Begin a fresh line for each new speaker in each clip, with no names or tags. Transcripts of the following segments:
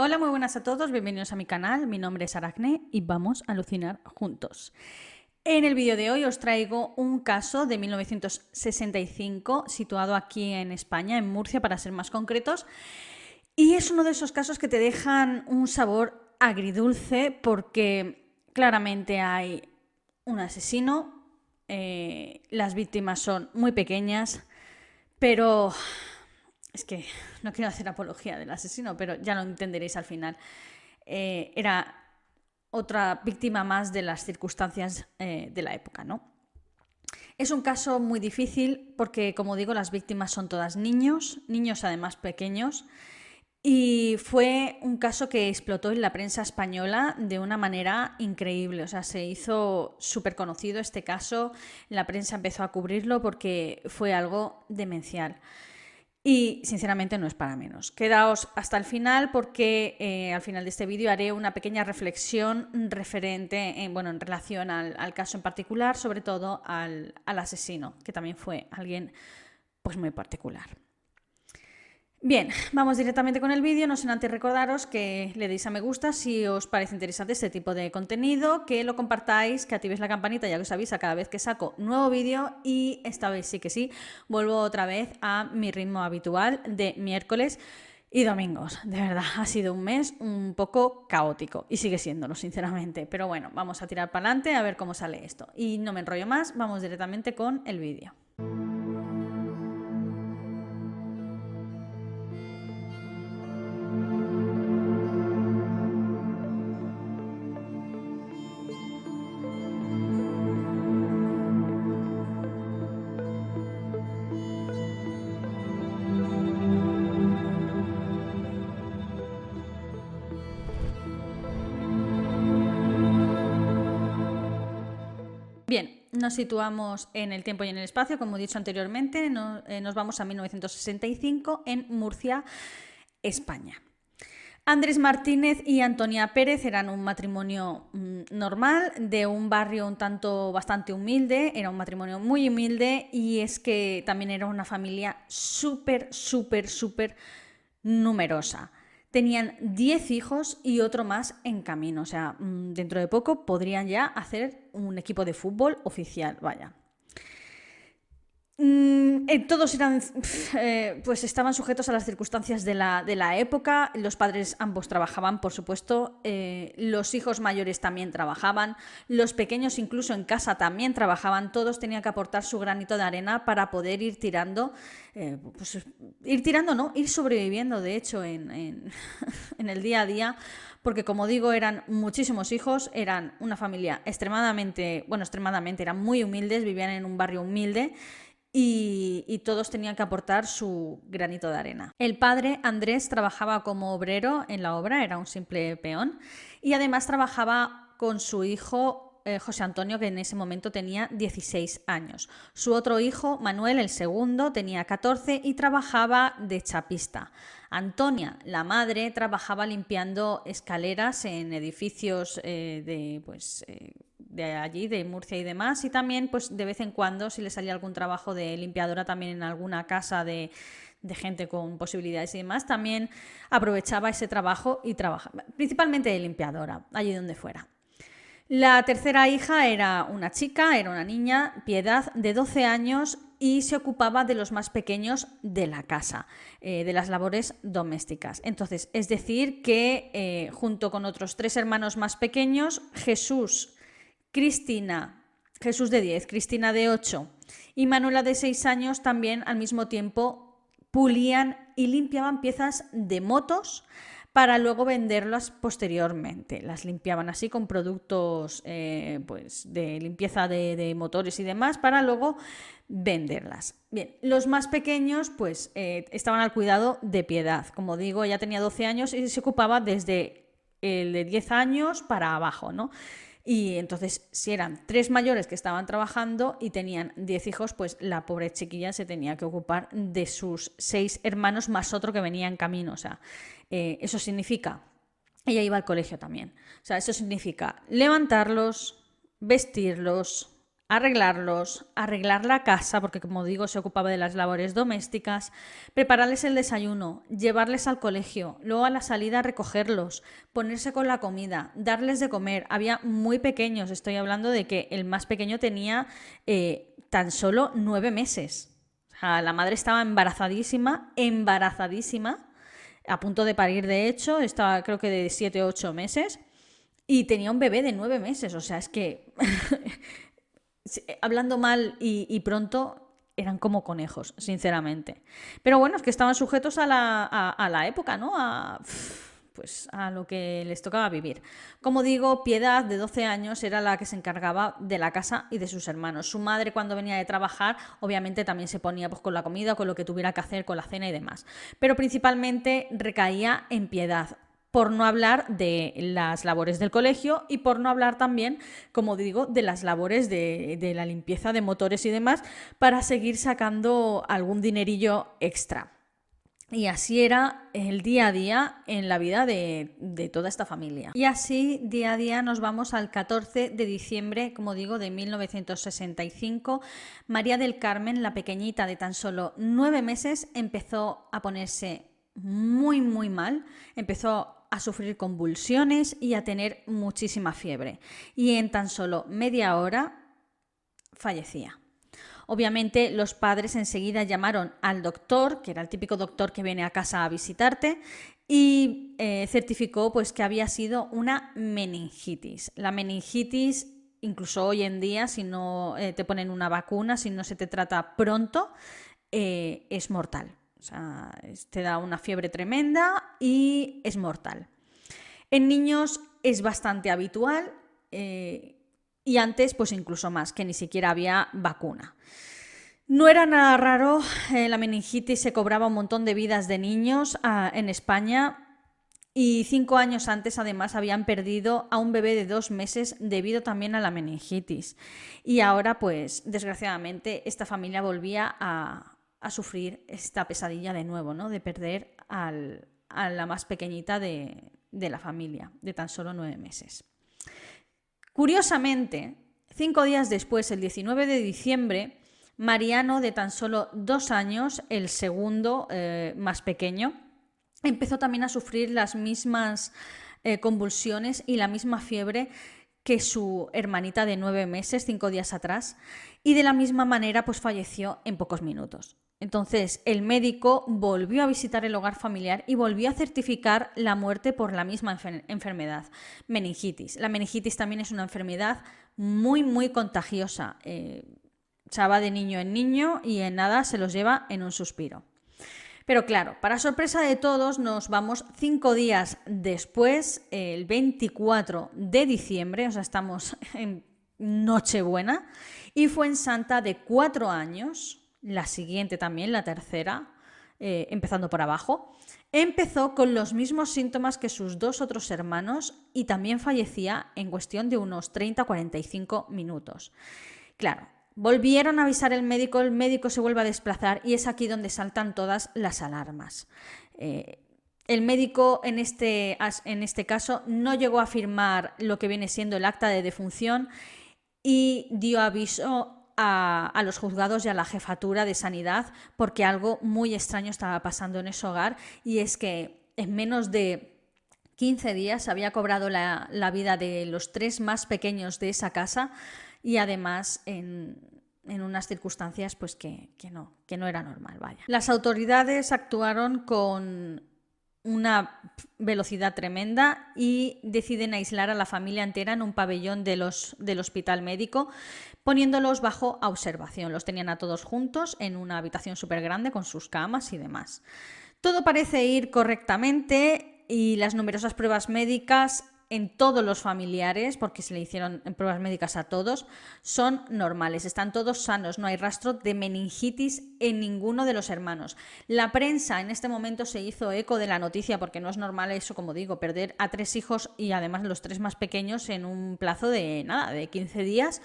Hola, muy buenas a todos, bienvenidos a mi canal, mi nombre es Aracne y vamos a alucinar juntos. En el vídeo de hoy os traigo un caso de 1965 situado aquí en España, en Murcia para ser más concretos, y es uno de esos casos que te dejan un sabor agridulce porque claramente hay un asesino, eh, las víctimas son muy pequeñas, pero es que no quiero hacer apología del asesino, pero ya lo entenderéis al final. Eh, era otra víctima más de las circunstancias eh, de la época, ¿no? Es un caso muy difícil porque, como digo, las víctimas son todas niños, niños además pequeños, y fue un caso que explotó en la prensa española de una manera increíble. O sea, se hizo súper conocido este caso, la prensa empezó a cubrirlo porque fue algo demencial. Y sinceramente no es para menos. Quedaos hasta el final porque eh, al final de este vídeo haré una pequeña reflexión referente, en, bueno, en relación al, caso en particular, sobre todo al, al asesino, que también fue alguien pues muy particular. Bien, vamos directamente con el vídeo, no sin antes recordaros que le deis a me gusta si os parece interesante este tipo de contenido, que lo compartáis, que activéis la campanita ya que os avisa cada vez que saco nuevo vídeo y esta vez sí que sí, vuelvo otra vez a mi ritmo habitual de miércoles y domingos. De verdad, ha sido un mes un poco caótico y sigue siéndolo, sinceramente. Pero bueno, vamos a tirar para adelante a ver cómo sale esto. Y no me enrollo más, vamos directamente con el vídeo. Nos situamos en el tiempo y en el espacio, como he dicho anteriormente, eh, nos vamos a 1965 en Murcia, España. Andrés Martínez y Antonia Pérez eran un matrimonio mm, normal de un barrio un tanto bastante humilde, era un matrimonio muy humilde y es que también era una familia súper, súper, súper numerosa. Tenían 10 hijos y otro más en camino. O sea, mm, dentro de poco podrían ya hacer un equipo de fútbol oficial. Vaya. Mm, eh, todos eran, eh, pues estaban sujetos a las circunstancias de la, de la época. Los padres ambos trabajaban, por supuesto. Eh, los hijos mayores también trabajaban. Los pequeños, incluso en casa, también trabajaban. Todos tenían que aportar su granito de arena para poder ir tirando, pues, ir tirando, ¿no? Ir sobreviviendo, de hecho, en, en el día a día. Porque, como digo, eran muchísimos hijos, eran una familia extremadamente, bueno, extremadamente, eran muy humildes, vivían en un barrio humilde y, todos tenían que aportar su granito de arena. El padre Andrés trabajaba como obrero en la obra, era un simple peón, y además trabajaba con su hijo eh, José Antonio, que en ese momento tenía 16 años. Su otro hijo, Manuel, el segundo, tenía 14 y trabajaba de chapista. Antonia, la madre, trabajaba limpiando escaleras en edificios eh, de, pues, eh, de allí, de Murcia y demás, y también pues de vez en cuando si le salía algún trabajo de limpiadora también en alguna casa de, gente con posibilidades y demás, también aprovechaba ese trabajo y trabajaba, principalmente de limpiadora, allí donde fuera. La tercera hija era una chica, era una niña, Piedad, de 12 años y se ocupaba de los más pequeños de la casa, eh, de las labores domésticas. Entonces, es decir, que eh, junto con otros tres hermanos más pequeños, Jesús, Cristina, Jesús de 10, Cristina de 8 y Manuela de 6 años también al mismo tiempo pulían y limpiaban piezas de motos para luego venderlas posteriormente. Las limpiaban así con productos eh, pues de limpieza de, motores y demás para luego venderlas. Bien, los más pequeños pues eh, estaban al cuidado de piedad. Como digo, ella tenía 12 años y se ocupaba desde el de 10 años para abajo, ¿no? Y entonces, si eran tres mayores que estaban trabajando y tenían diez hijos, pues la pobre chiquilla se tenía que ocupar de sus seis hermanos más otro que venía en camino. O sea, eh, eso significa, ella iba al colegio también. O sea, eso significa levantarlos, vestirlos, arreglarlos, arreglar la casa, porque como digo, se ocupaba de las labores domésticas, prepararles el desayuno, llevarles al colegio, luego a la salida recogerlos, ponerse con la comida, darles de comer. Había muy pequeños, estoy hablando de que el más pequeño tenía eh, tan solo nueve meses. la madre estaba embarazadísima, embarazadísima, a punto de parir de hecho, estaba creo que de siete o ocho meses. Y tenía un bebé de nueve meses, o sea, es que hablando mal y, pronto, eran como conejos, sinceramente. Pero bueno, es que estaban sujetos a la, época, ¿no? A, pues a lo que les tocaba vivir. Como digo, Piedad, de 12 años, era la que se encargaba de la casa y de sus hermanos. Su madre, cuando venía de trabajar, obviamente también se ponía pues, con la comida, con lo que tuviera que hacer, con la cena y demás. Pero principalmente recaía en Piedad por no hablar de las labores del colegio y por no hablar también, como digo, de las labores de, la limpieza de motores y demás para seguir sacando algún dinerillo extra. Y así era el día a día en la vida de, de, toda esta familia. Y así día a día nos vamos al 14 de diciembre, como digo, de 1965. María del Carmen, la pequeñita de tan solo nueve meses, empezó a ponerse muy, muy mal. Empezó a sufrir convulsiones y a tener muchísima fiebre. Y en tan solo media hora fallecía. Obviamente los padres enseguida llamaron al doctor, que era el típico doctor que viene a casa a visitarte, y eh, certificó pues, que había sido una meningitis. La meningitis, incluso hoy en día, si no eh, te ponen una vacuna, si no se te trata pronto, eh, es mortal. O sea, te da una fiebre tremenda y es mortal. En niños es bastante habitual eh, y antes pues incluso más, que ni siquiera había vacuna. No era nada raro, eh, la meningitis se cobraba un montón de vidas de niños ah, en España y cinco años antes además habían perdido a un bebé de dos meses debido también a la meningitis. Y ahora pues desgraciadamente esta familia volvía a, a sufrir esta pesadilla de nuevo, ¿no? De perder a la más pequeñita de, la familia, de tan solo nueve meses. Curiosamente, cinco días después, el 19 de diciembre, Mariano, de tan solo dos años, el segundo eh, más pequeño, empezó también a sufrir las mismas eh, convulsiones y la misma fiebre que su hermanita de nueve meses, cinco días atrás, y de la misma manera pues falleció en pocos minutos. Entonces, el médico volvió a visitar el hogar familiar y volvió a certificar la muerte por la misma enfermedad, meningitis. La meningitis también es una enfermedad muy, muy contagiosa. Eh, se va de niño en niño y en nada se los lleva en un suspiro. Pero claro, para sorpresa de todos, nos vamos cinco días después, el 24 de diciembre, o sea, estamos en Nochebuena, y fue en Santa de cuatro años, la siguiente también, la tercera, eh, empezando por abajo, empezó con los mismos síntomas que sus dos otros hermanos y también fallecía en cuestión de unos 30-45 minutos. Claro, volvieron a avisar el médico, el médico se vuelve a desplazar y es aquí donde saltan todas las alarmas. Eh, el médico en este, en este caso no llegó a firmar lo que viene siendo el acta de defunción y dio aviso a, los juzgados y a la jefatura de sanidad porque algo muy extraño estaba pasando en ese hogar y es que en menos de 15 días había cobrado la, vida de los tres más pequeños de esa casa y además en, unas circunstancias pues que, no, que no era normal, vaya. Las autoridades actuaron con una velocidad tremenda y deciden aislar a la familia entera en un pabellón de los, del hospital médico, poniéndolos bajo observación. Los tenían a todos juntos en una habitación súper grande con sus camas y demás. Todo parece ir correctamente y las numerosas pruebas médicas en todos los familiares, porque se le hicieron pruebas médicas a todos, son normales, están todos sanos, no hay rastro de meningitis en ninguno de los hermanos. La prensa en este momento se hizo eco de la noticia, porque no es normal eso, como digo, perder a tres hijos y además los tres más pequeños en un plazo de nada, de 15 días.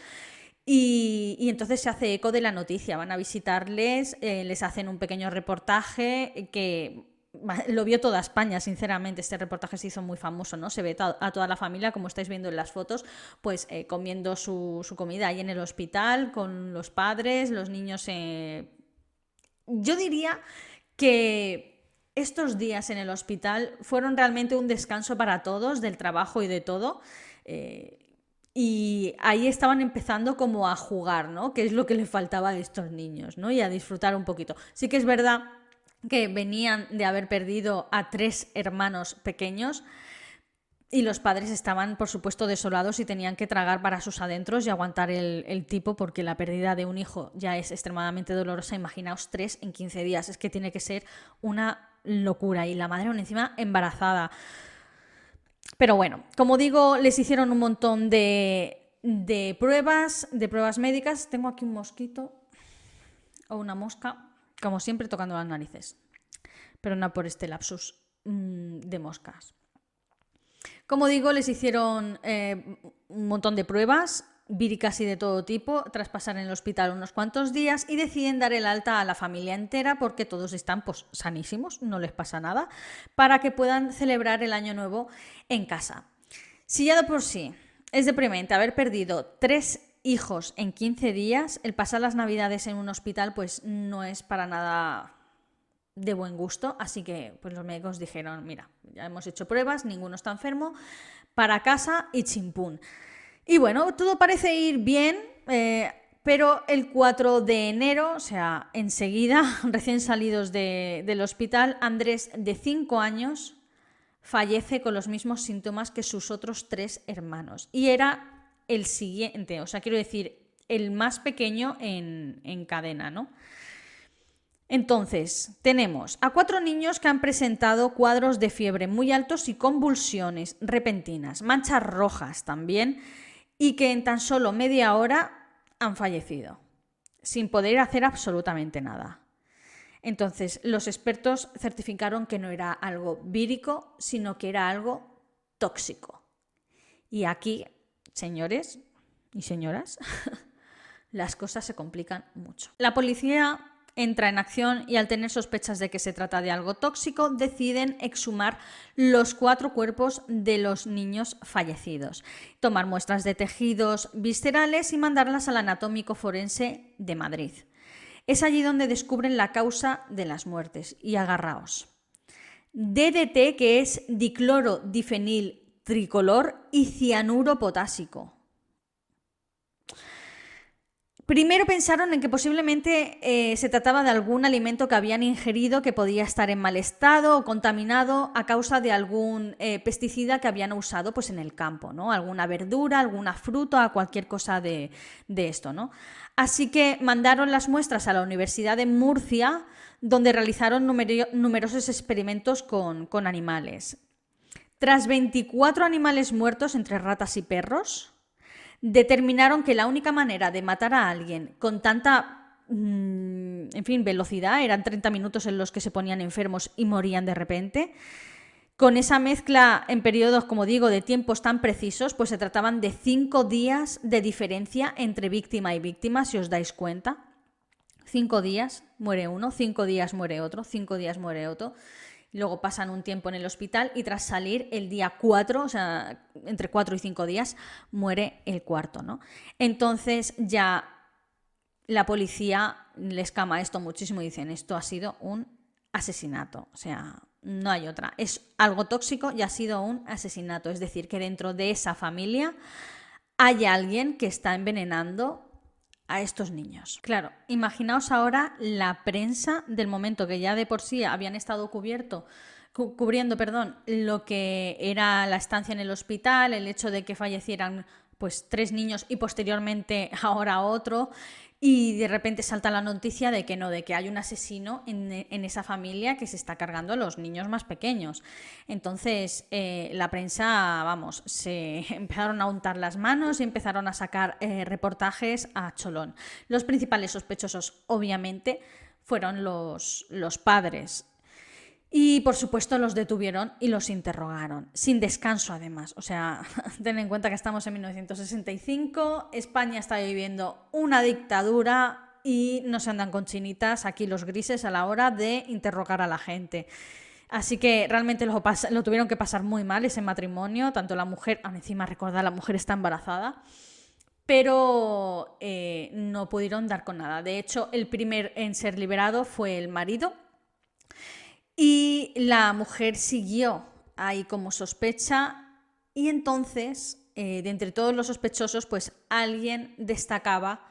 Y, entonces se hace eco de la noticia, van a visitarles, eh, les hacen un pequeño reportaje que lo vio toda España, sinceramente. Este reportaje se hizo muy famoso, ¿no? Se ve a toda la familia, como estáis viendo en las fotos, pues eh, comiendo su, comida ahí en el hospital, con los padres, los niños. Eh, yo diría que estos días en el hospital fueron realmente un descanso para todos, del trabajo y de todo. Eh, y ahí estaban empezando como a jugar, ¿no? Que es lo que le faltaba a estos niños, ¿no? Y a disfrutar un poquito. Sí que es verdad que venían de haber perdido a tres hermanos pequeños y los padres estaban, por supuesto, desolados y tenían que tragar para sus adentros y aguantar el, tipo porque la pérdida de un hijo ya es extremadamente dolorosa. Imaginaos tres en 15 días. Es que tiene que ser una locura. Y la madre aún encima embarazada. Pero bueno, como digo, les hicieron un montón de, de pruebas, de pruebas médicas. Tengo aquí un mosquito o una mosca como siempre tocando las narices, pero no por este lapsus mm, de moscas. Como digo, les hicieron eh, un montón de pruebas, y de todo tipo, tras pasar en el hospital unos cuantos días y deciden dar el alta a la familia entera porque todos están pues, sanísimos, no les pasa nada, para que puedan celebrar el año nuevo en casa. Si ya de por sí es deprimente haber perdido tres hijos en 15 días, el pasar las navidades en un hospital pues no es para nada de buen gusto, así que pues los médicos dijeron, mira, ya hemos hecho pruebas, ninguno está enfermo, para casa y chimpún. Y bueno, todo parece ir bien, eh, pero el 4 de enero, o sea, enseguida, recién salidos del hospital, Andrés, de 5 años, fallece con los mismos síntomas que sus otros tres hermanos. Y era el siguiente, o sea, quiero decir, el más pequeño en, cadena, ¿no? Entonces, tenemos a cuatro niños que han presentado cuadros de fiebre muy altos y convulsiones repentinas, manchas rojas también, y que en tan solo media hora han fallecido, sin poder hacer absolutamente nada. Entonces, los expertos certificaron que no era algo vírico, sino que era algo tóxico. Y aquí señores y señoras, las cosas se complican mucho. La policía entra en acción y al tener sospechas de que se trata de algo tóxico, deciden exhumar los cuatro cuerpos de los niños fallecidos, tomar muestras de tejidos viscerales y mandarlas al anatómico forense de Madrid. Es allí donde descubren la causa de las muertes y agarraos. DDT, que es dicloro difenil tricolor y cianuro potásico. Primero pensaron en que posiblemente eh, se trataba de algún alimento que habían ingerido que podía estar en mal estado o contaminado a causa de algún eh, pesticida que habían usado pues, en el campo, ¿no? Alguna verdura, alguna fruta, cualquier cosa de, esto, ¿no? Así que mandaron las muestras a la Universidad de Murcia, donde realizaron numerosos experimentos con, con animales. Tras 24 animales muertos entre ratas y perros, determinaron que la única manera de matar a alguien con tanta, mm, en fin, velocidad, eran 30 minutos en los que se ponían enfermos y morían de repente, con esa mezcla en periodos, como digo, de tiempos tan precisos, pues se trataban de cinco días de diferencia entre víctima y víctima, si os dais cuenta. Cinco días muere uno, cinco días muere otro, cinco días muere otro luego pasan un tiempo en el hospital y tras salir el día 4, o sea, entre 4 y 5 días, muere el cuarto, ¿no? Entonces ya la policía les cama esto muchísimo y dicen, esto ha sido un asesinato, o sea, no hay otra, es algo tóxico y ha sido un asesinato, es decir, que dentro de esa familia hay alguien que está envenenando a estos niños. Claro, imaginaos ahora la prensa del momento que ya de por sí habían estado cubierto cubriendo, perdón, lo que era la estancia en el hospital, el hecho de que fallecieran pues tres niños y posteriormente ahora otro y de repente salta la noticia de que no, de que hay un asesino en, esa familia que se está cargando a los niños más pequeños. Entonces, eh, la prensa, vamos, se empezaron a untar las manos y empezaron a sacar eh, reportajes a cholón. Los principales sospechosos, obviamente, fueron los, los padres y por supuesto los detuvieron y los interrogaron, sin descanso además. O sea, ten en cuenta que estamos en 1965, España está viviendo una dictadura y no se andan con chinitas aquí los grises a la hora de interrogar a la gente. Así que realmente lo, lo, tuvieron que pasar muy mal ese matrimonio, tanto la mujer, encima recordar, la mujer está embarazada, pero eh, no pudieron dar con nada. De hecho, el primer en ser liberado fue el marido y la mujer siguió ahí como sospecha y entonces, eh, de entre todos los sospechosos, pues alguien destacaba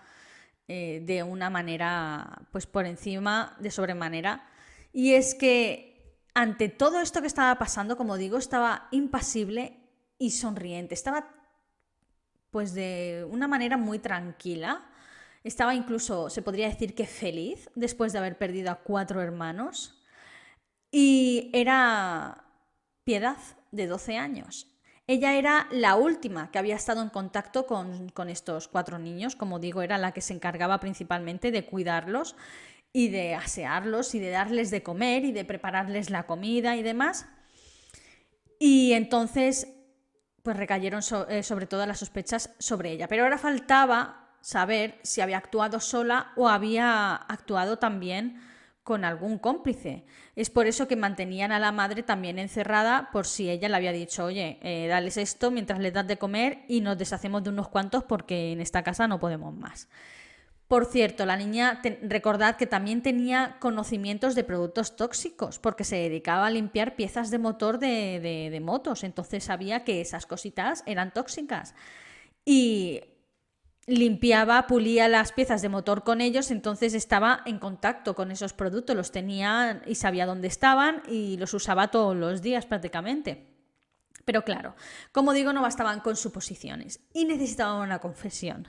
eh, de una manera, pues por encima, de sobremanera, y es que ante todo esto que estaba pasando, como digo, estaba impasible y sonriente. Estaba pues de una manera muy tranquila. Estaba incluso, se podría decir que feliz después de haber perdido a cuatro hermanos. Y era Piedad, de 12 años. Ella era la última que había estado en contacto con, con, estos cuatro niños, como digo, era la que se encargaba principalmente de cuidarlos y de asearlos y de darles de comer y de prepararles la comida y demás. Y entonces, pues recayeron eh, sobre todo las sospechas sobre ella. Pero ahora faltaba saber si había actuado sola o había actuado también con algún cómplice. Es por eso que mantenían a la madre también encerrada por si ella le había dicho, oye, eh, dales esto mientras les das de comer y nos deshacemos de unos cuantos porque en esta casa no podemos más. Por cierto, la niña, recordad que también tenía conocimientos de productos tóxicos, porque se dedicaba a limpiar piezas de motor de, motos, entonces sabía que esas cositas eran tóxicas. Y limpiaba, pulía las piezas de motor con ellos, entonces estaba en contacto con esos productos, los tenía y sabía dónde estaban y los usaba todos los días prácticamente. Pero claro, como digo, no bastaban con suposiciones y necesitaban una confesión.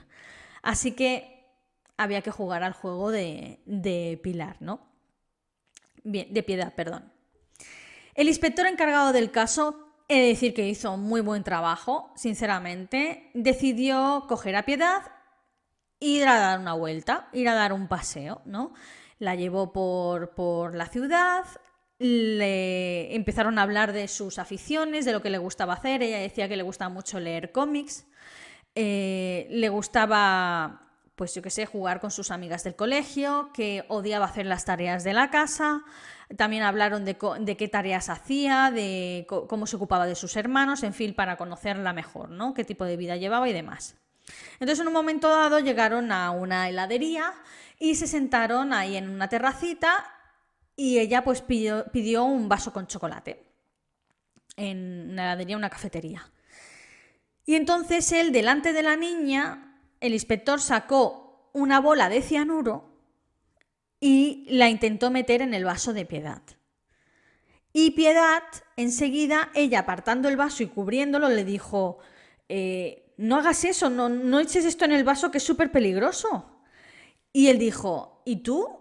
Así que había que jugar al juego de, Pilar, ¿no? Bien, de Piedad, perdón. El inspector encargado del caso, he de decir que hizo muy buen trabajo, sinceramente, decidió coger a Piedad, ir a dar una vuelta, ir a dar un paseo, ¿no? La llevó por, por la ciudad, le empezaron a hablar de sus aficiones, de lo que le gustaba hacer. Ella decía que le gustaba mucho leer cómics, eh, le gustaba pues yo qué sé, jugar con sus amigas del colegio, que odiaba hacer las tareas de la casa. También hablaron de, qué tareas hacía, de cómo se ocupaba de sus hermanos, en fin, para conocerla mejor, ¿no? Qué tipo de vida llevaba y demás. Entonces, en un momento dado llegaron a una heladería y se sentaron ahí en una terracita y ella pues pidió, pidió un vaso con chocolate en una heladería, una cafetería. Y entonces él, delante de la niña, el inspector sacó una bola de cianuro y la intentó meter en el vaso de Piedad. Y Piedad, enseguida, ella apartando el vaso y cubriéndolo, le dijo, eh, no hagas eso, no, no eches esto en el vaso que es súper peligroso. Y él dijo, ¿y tú?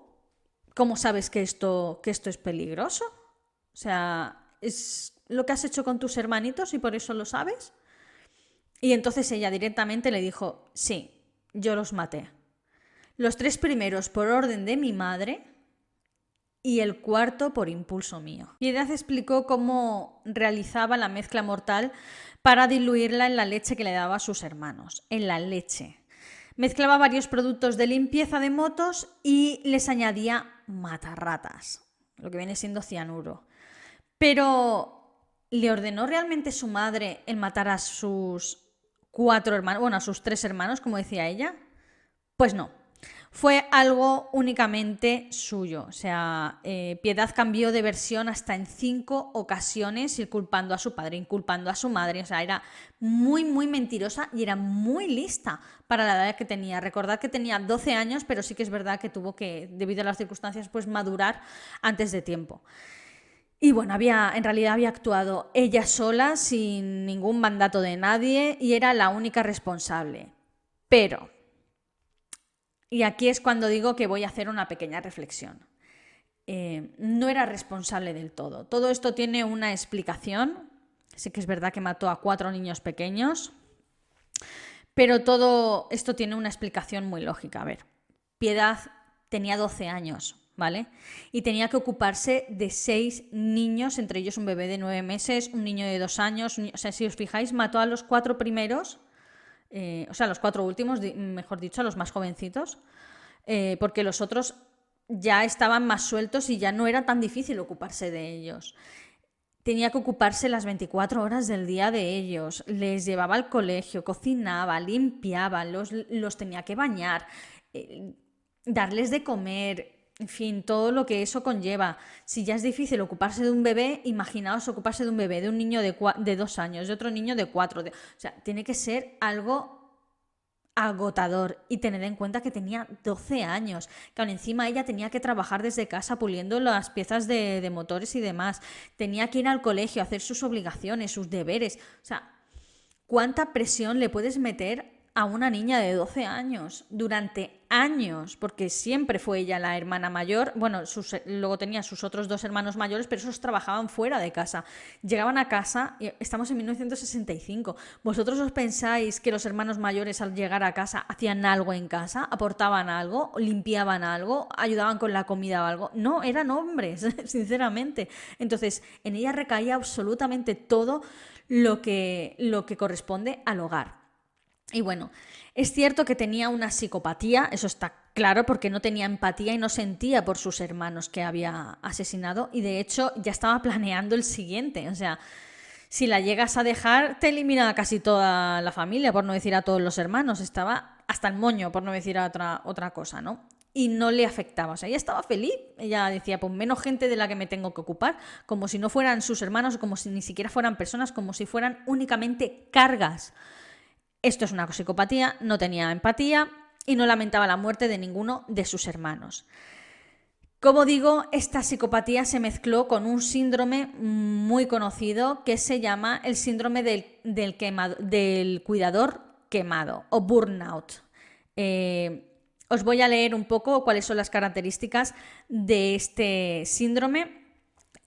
¿Cómo sabes que esto, que esto es peligroso? O sea, ¿es lo que has hecho con tus hermanitos y por eso lo sabes? Y entonces ella directamente le dijo, sí, yo los maté. Los tres primeros por orden de mi madre y el cuarto por impulso mío. Piedad explicó cómo realizaba la mezcla mortal para diluirla en la leche que le daba a sus hermanos, en la leche. Mezclaba varios productos de limpieza de motos y les añadía matarratas, lo que viene siendo cianuro. Pero ¿le ordenó realmente su madre el matar a sus cuatro hermanos, bueno, a sus tres hermanos, como decía ella? Pues no. Fue algo únicamente suyo. O sea, eh, Piedad cambió de versión hasta en cinco ocasiones, inculpando a su padre, inculpando a su madre. O sea, era muy, muy mentirosa y era muy lista para la edad que tenía. Recordad que tenía 12 años, pero sí que es verdad que tuvo que, debido a las circunstancias, pues madurar antes de tiempo. Y bueno, había, en realidad había actuado ella sola, sin ningún mandato de nadie, y era la única responsable. Pero, y aquí es cuando digo que voy a hacer una pequeña reflexión. Eh, no era responsable del todo. Todo esto tiene una explicación. Sí que es verdad que mató a cuatro niños pequeños, pero todo esto tiene una explicación muy lógica. A ver, Piedad tenía 12 años, ¿vale? Y tenía que ocuparse de seis niños, entre ellos un bebé de nueve meses, un niño de dos años. O sea, si os fijáis, mató a los cuatro primeros, eh, o sea, los cuatro últimos, mejor dicho, los más jovencitos, eh, porque los otros ya estaban más sueltos y ya no era tan difícil ocuparse de ellos. Tenía que ocuparse las 24 horas del día de ellos, les llevaba al colegio, cocinaba, limpiaba, los, los tenía que bañar, eh, darles de comer, en fin, todo lo que eso conlleva. Si ya es difícil ocuparse de un bebé, imaginaos ocuparse de un bebé, de un niño de, de dos años, de otro niño de cuatro. o sea, tiene que ser algo agotador y tener en cuenta que tenía 12 años, que aún encima ella tenía que trabajar desde casa puliendo las piezas de, de motores y demás, tenía que ir al colegio, hacer sus obligaciones, sus deberes, o sea, ¿cuánta presión le puedes meter a una niña de 12 años durante años, porque siempre fue ella la hermana mayor, bueno, luego tenía sus otros dos hermanos mayores, pero esos trabajaban fuera de casa. Llegaban a casa, y estamos en 1965, ¿vosotros os pensáis que los hermanos mayores al llegar a casa hacían algo en casa, aportaban algo, limpiaban algo, ayudaban con la comida o algo? No, eran hombres, sinceramente. Entonces, en ella recaía absolutamente todo lo que, lo que corresponde al hogar. Y bueno, es cierto que tenía una psicopatía, eso está claro, porque no tenía empatía y no sentía por sus hermanos que había asesinado y de hecho ya estaba planeando el siguiente, o sea, si la llegas a dejar te elimina a casi toda la familia, por no decir a todos los hermanos, estaba hasta el moño, por no decir otra, otra cosa, ¿no? Y no le afectaba, o sea, ella estaba feliz, ella decía, pues menos gente de la que me tengo que ocupar, como si no fueran sus hermanos, como si ni siquiera fueran personas, como si fueran únicamente cargas. Esto es una psicopatía, no tenía empatía y no lamentaba la muerte de ninguno de sus hermanos. Como digo, esta psicopatía se mezcló con un síndrome muy conocido que se llama el síndrome del, cuidador quemado o burnout. Eh, os voy a leer un poco cuáles son las características de este síndrome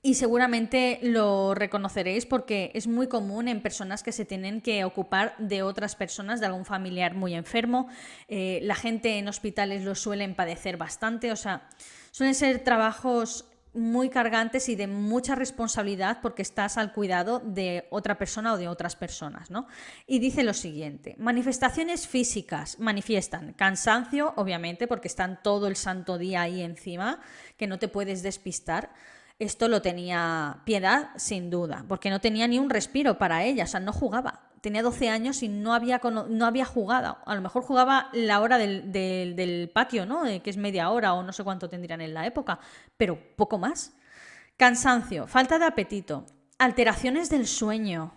y seguramente lo reconoceréis porque es muy común en personas que se tienen que ocupar de otras personas, de algún familiar muy enfermo. Eh, la gente en hospitales lo suelen padecer bastante, o sea, suelen ser trabajos muy cargantes y de mucha responsabilidad porque estás al cuidado de otra persona o de otras personas, ¿no? Y dice lo siguiente, manifestaciones físicas manifiestan cansancio, obviamente, porque están todo el santo día ahí encima, que no te puedes despistar, esto lo tenía Piedad sin duda, porque no tenía ni un respiro para ella, o sea, no jugaba. Tenía 12 años y no había, no había jugado. A lo mejor jugaba la hora del, patio, ¿no? que es media hora o no sé cuánto tendrían en la época, pero poco más. Cansancio, falta de apetito, alteraciones del sueño,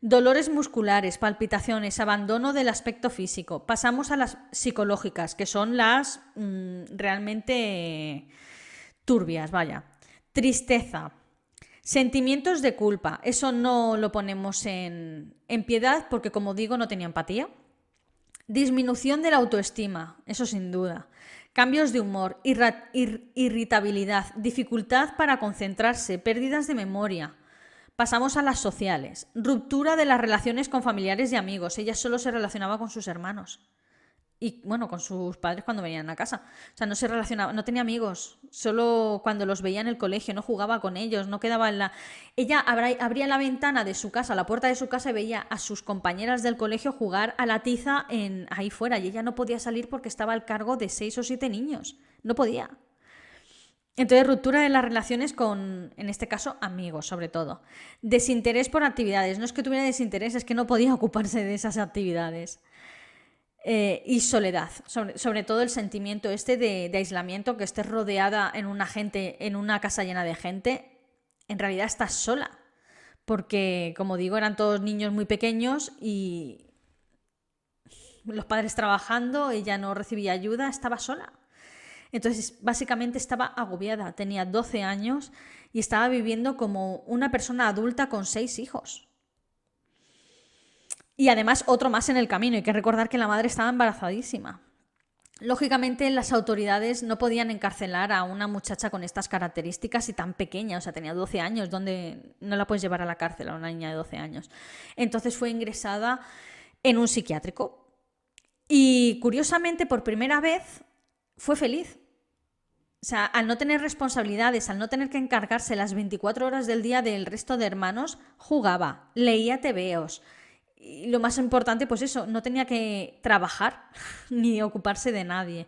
dolores musculares, palpitaciones, abandono del aspecto físico. Pasamos a las psicológicas, que son las mm, realmente turbias, vaya. Tristeza. Sentimientos de culpa. Eso no lo ponemos en, piedad porque, como digo, no tenía empatía. Disminución de la autoestima. Eso sin duda. Cambios de humor, irritabilidad, dificultad para concentrarse, pérdidas de memoria. Pasamos a las sociales. Ruptura de las relaciones con familiares y amigos. Ella solo se relacionaba con sus hermanos y bueno, con sus padres cuando venían a casa. O sea, no se relacionaba, no tenía amigos, solo cuando los veía en el colegio, no jugaba con ellos, no quedaba en la... Ella abría la ventana de su casa, la puerta de su casa y veía a sus compañeras del colegio jugar a la tiza en ahí fuera y ella no podía salir porque estaba al cargo de seis o siete niños, no podía. Entonces, ruptura de las relaciones con, en este caso, amigos, sobre todo. Desinterés por actividades. No es que tuviera desinterés, es que no podía ocuparse de esas actividades. Eh, y soledad, sobre, todo el sentimiento este de, aislamiento, que estés rodeada en una gente, en una casa llena de gente, en realidad estás sola, porque como digo, eran todos niños muy pequeños y los padres trabajando, ella no recibía ayuda, estaba sola. Entonces, básicamente estaba agobiada, tenía 12 años y estaba viviendo como una persona adulta con seis hijos. Y además otro más en el camino. Hay que recordar que la madre estaba embarazadísima. Lógicamente las autoridades no podían encarcelar a una muchacha con estas características y tan pequeña, o sea, tenía 12 años, donde no la puedes llevar a la cárcel a una niña de 12 años. Entonces fue ingresada en un psiquiátrico. Y curiosamente, por primera vez, fue feliz. O sea, al no tener responsabilidades, al no tener que encargarse las 24 horas del día del resto de hermanos, jugaba, leía tebeos, y lo más importante, pues eso, no tenía que trabajar ni ocuparse de nadie.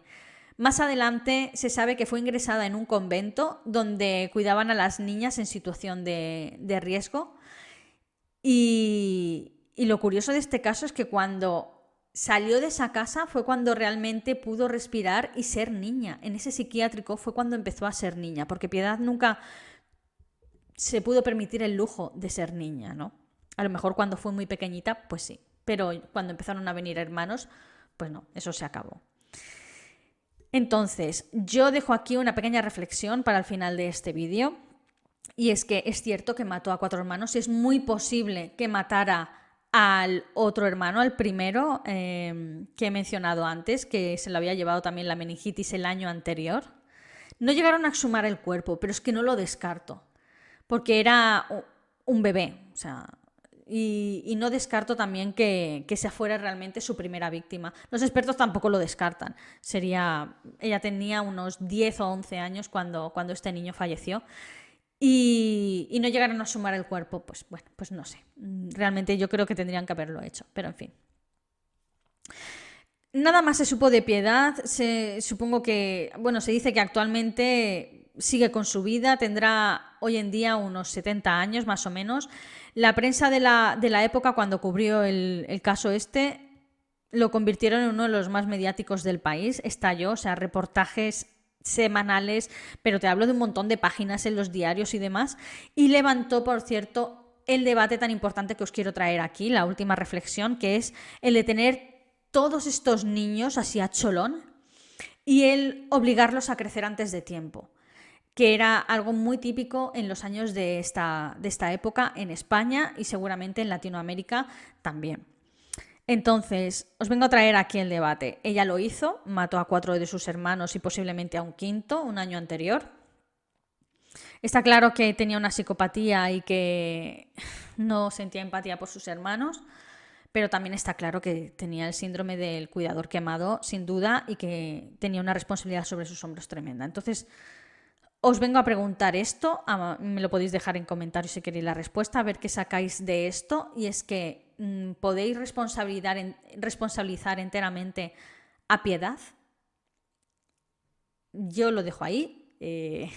Más adelante se sabe que fue ingresada en un convento donde cuidaban a las niñas en situación de, riesgo. Y, y lo curioso de este caso es que cuando salió de esa casa fue cuando realmente pudo respirar y ser niña. En ese psiquiátrico fue cuando empezó a ser niña, porque Piedad nunca se pudo permitir el lujo de ser niña, ¿no? A lo mejor cuando fue muy pequeñita, pues sí, pero cuando empezaron a venir hermanos, pues no, eso se acabó. Entonces, yo dejo aquí una pequeña reflexión para el final de este vídeo. Y es que es cierto que mató a cuatro hermanos y es muy posible que matara al otro hermano, al primero em, que he mencionado antes, que se lo había llevado también la meningitis el año anterior. No llegaron a exhumar el cuerpo, pero es que no lo descarto, porque era un bebé, o sea, y, no descarto también que, que sea fuera realmente su primera víctima. Los expertos tampoco lo descartan. Sería, ella tenía unos 10 o 11 años cuando, cuando este niño falleció. Y, y, no llegaron a sumar el cuerpo, pues bueno, pues no sé. Realmente yo creo que tendrían que haberlo hecho, pero en fin. Nada más se supo de piedad. Se, supongo que, bueno, se dice que actualmente sigue con su vida, tendrá hoy en día unos 70 años más o menos. La prensa de la, de la época, cuando cubrió el, el, caso este, lo convirtieron en uno de los más mediáticos del país. Estalló, o sea, reportajes semanales, pero te hablo de un montón de páginas en los diarios y demás. Y levantó, por cierto, el debate tan importante que os quiero traer aquí, la última reflexión, que es el de tener todos estos niños así a cholón y el obligarlos a crecer antes de tiempo que era algo muy típico en los años de esta, de esta época en España y seguramente en Latinoamérica también. Entonces, os vengo a traer aquí el debate. Ella lo hizo, mató a cuatro de sus hermanos y posiblemente a un quinto un año anterior. Está claro que tenía una psicopatía y que no sentía empatía por sus hermanos, pero también está claro que tenía el síndrome del cuidador quemado, sin duda, y que tenía una responsabilidad sobre sus hombros tremenda. Entonces, os vengo a preguntar esto, me lo podéis dejar en comentarios si queréis la respuesta, a ver qué sacáis de esto. Y es que mm, podéis responsabilizar enteramente a piedad. Yo lo dejo ahí. Eh,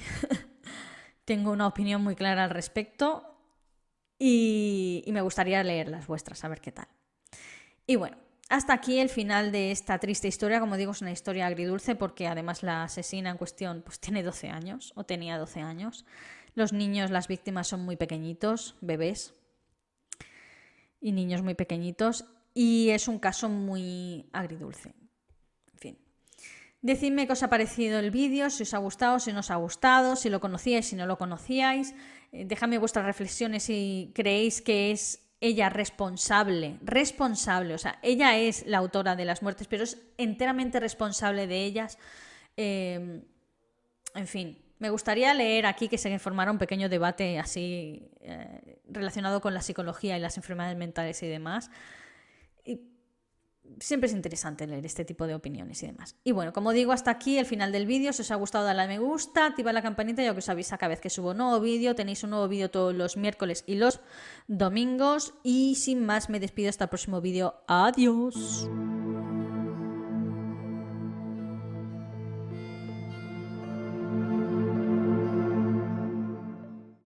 tengo una opinión muy clara al respecto y me gustaría leer las vuestras, a ver qué tal. Y bueno, hasta aquí el final de esta triste historia. Como digo, es una historia agridulce porque además la asesina en cuestión pues, tiene 12 años o tenía 12 años. Los niños, las víctimas son muy pequeñitos, bebés y niños muy pequeñitos. Y es un caso muy agridulce. En fin. Decidme qué os ha parecido el vídeo, si os ha gustado, si no os ha gustado, si lo conocíais, si no lo conocíais. Eh, dejadme vuestras reflexiones si creéis que es ella responsable, responsable, o sea, ella es la autora de las muertes, pero es enteramente responsable de ellas. Em, en fin, me gustaría leer aquí que se formara un pequeño debate así eh, relacionado con la psicología y las enfermedades mentales y demás siempre es interesante leer este tipo de opiniones y demás. Y bueno, como digo, hasta aquí el final del vídeo. Si os ha gustado, dale a me gusta, activa la campanita ya que os avisa cada vez que subo un nuevo vídeo. Tenéis un nuevo vídeo todos los miércoles y los domingos. Y sin más, me despido hasta el próximo vídeo. Adiós.